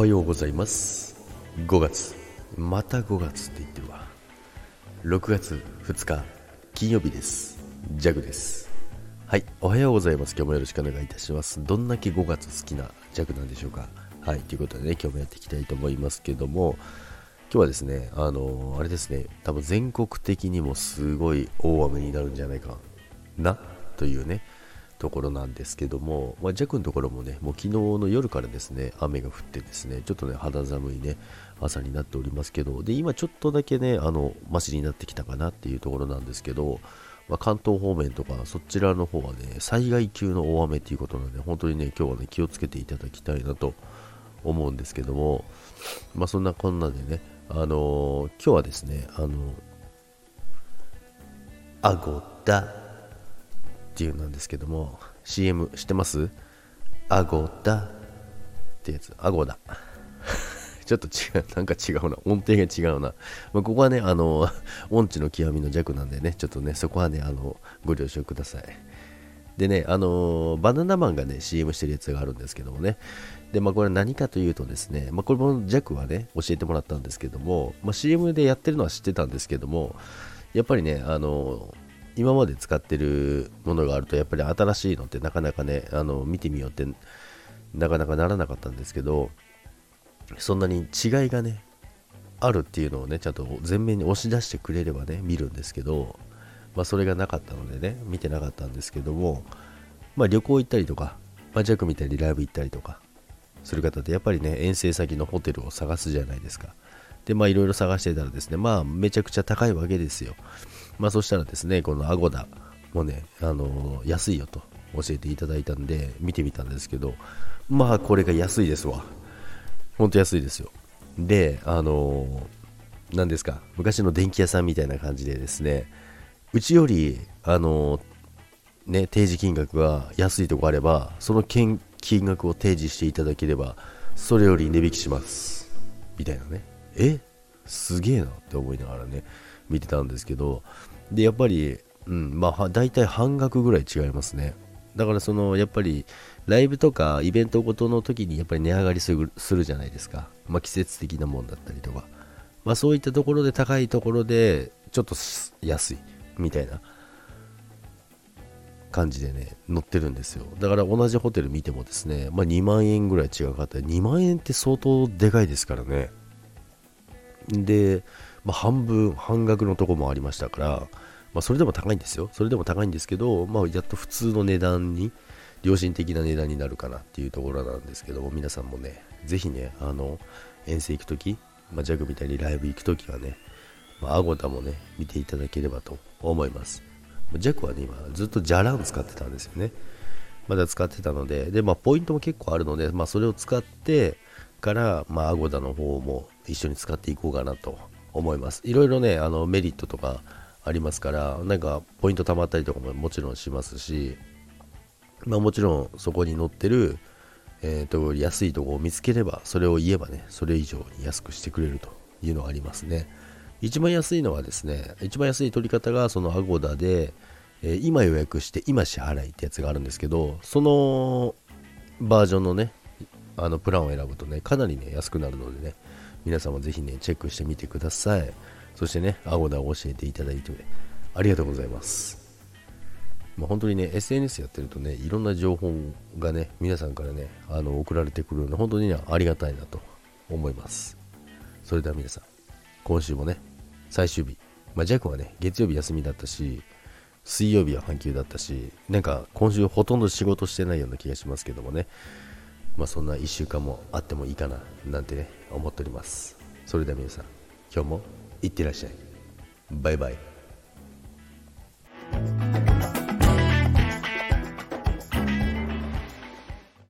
はようございます。5月。また5月って言ってるわ。6月2日金曜日です。ジャグです。はい。おはようございます。今日もよろしくお願いいたします。どんだけ5月好きなジャグなんでしょうか。はい。ということでね今日もやっていきたいと思いますけども今日はですねあのー、あれですね。多分全国的にもすごい大雨になるんじゃないかな？というねところなんですけども、まあ、弱のところもね、もう昨日の夜からですね、雨が降ってですね、ちょっとね、肌寒いね、朝になっておりますけど、で、今ちょっとだけね、あの、マシになってきたかなっていうところなんですけど、まあ、関東方面とか、そちらの方はね、災害級の大雨っていうことなんで、本当にね、今日はね、気をつけていただきたいなと思うんですけども、まあ、そんなこんなでね、あのー、今日はですね、あの、あごだっていうなんですけども CM 知ってます？アゴだってやつアゴだ ちょっと違う、なんか違うな。音程が違うな。まあ、ここはね、あの、音痴の極みの弱なんでね、ちょっとね、そこはね、あの、ご了承ください。でね、あのバナナマンがね、CM してるやつがあるんですけどもね。で、まあ、これ何かというとですね、まあ、これも弱はね、教えてもらったんですけども、まあ、CM でやってるのは知ってたんですけども、やっぱりね、あの今まで使ってるものがあるとやっぱり新しいのってなかなかねあの見てみようってなかなかならなかったんですけどそんなに違いがねあるっていうのをねちゃんと前面に押し出してくれればね見るんですけどまあそれがなかったのでね見てなかったんですけどもまあ旅行行ったりとかまあジャックみたいにライブ行ったりとかする方ってやっぱりね遠征先のホテルを探すじゃないですか。でまあいろいろ探してたらですねまあめちゃくちゃ高いわけですよ。まあそしたらですね、このアゴダもね、あのー、安いよと教えていただいたんで、見てみたんですけど、まあこれが安いですわ。ほんと安いですよ。で、あのー、何ですか、昔の電気屋さんみたいな感じでですね、うちより、あのー、ね、提示金額が安いとこあれば、その金額を提示していただければ、それより値引きします。みたいなね。え？すげえなって思いながらね、見てたんですけど、で、やっぱり、うん、まあ、大体半額ぐらい違いますね。だからそのやっぱりライブとかイベントごとの時にやっぱり値上がりするするじゃないですか、まあ、季節的なもんだったりとか、まあ、そういったところで高いところでちょっと安いみたいな。感じでね乗ってるんですよ。だから同じホテル見てもですね、まあ、2万円ぐらい違うかった2万円って相当でかいですからね。で、まあ、半分半額のとこもありましたからまあ、それでも高いんですよ。それでも高いんですけど、まあ、やっと普通の値段に、良心的な値段になるかなっていうところなんですけども、皆さんもね、ぜひね、あの、遠征行くとき、まあ、ジャグみたいにライブ行くときはね、まあ、アゴタもね、見ていただければと思います。ジャグはね、今、ずっとジャラン使ってたんですよね。まだ使ってたので、で、まあ、ポイントも結構あるので、まあ、それを使ってから、まあ、 agoda の方も一緒に使っていこうかなと思います。いろいろね、あの、メリットとか、ありますからなんかポイント貯まったりとかももちろんしますし、まあ、もちろんそこに載ってる、えーと、安いとこを見つければそれを言えばねそれ以上に安くしてくれるというのがありますね一番安いのはですね一番安い取り方がその agoda で、えー、今予約して今支払いってやつがあるんですけどそのバージョンのねあのプランを選ぶとねかなりね安くなるのでね皆さんもぜひねチェックしてみてくださいそしてね、アゴダを教えていただいて、ありがとうございます。まあ、本当にね、SNS やってるとね、いろんな情報がね、皆さんからね、あの送られてくるので、本当にね、ありがたいなと思います。それでは皆さん、今週もね、最終日、まあ、ジャックはね、月曜日休みだったし、水曜日は半休だったし、なんか今週ほとんど仕事してないような気がしますけどもね、まあ、そんな1週間もあってもいいかな、なんてね、思っております。それでは皆さん、今日もいってらっしゃい。バイバイ。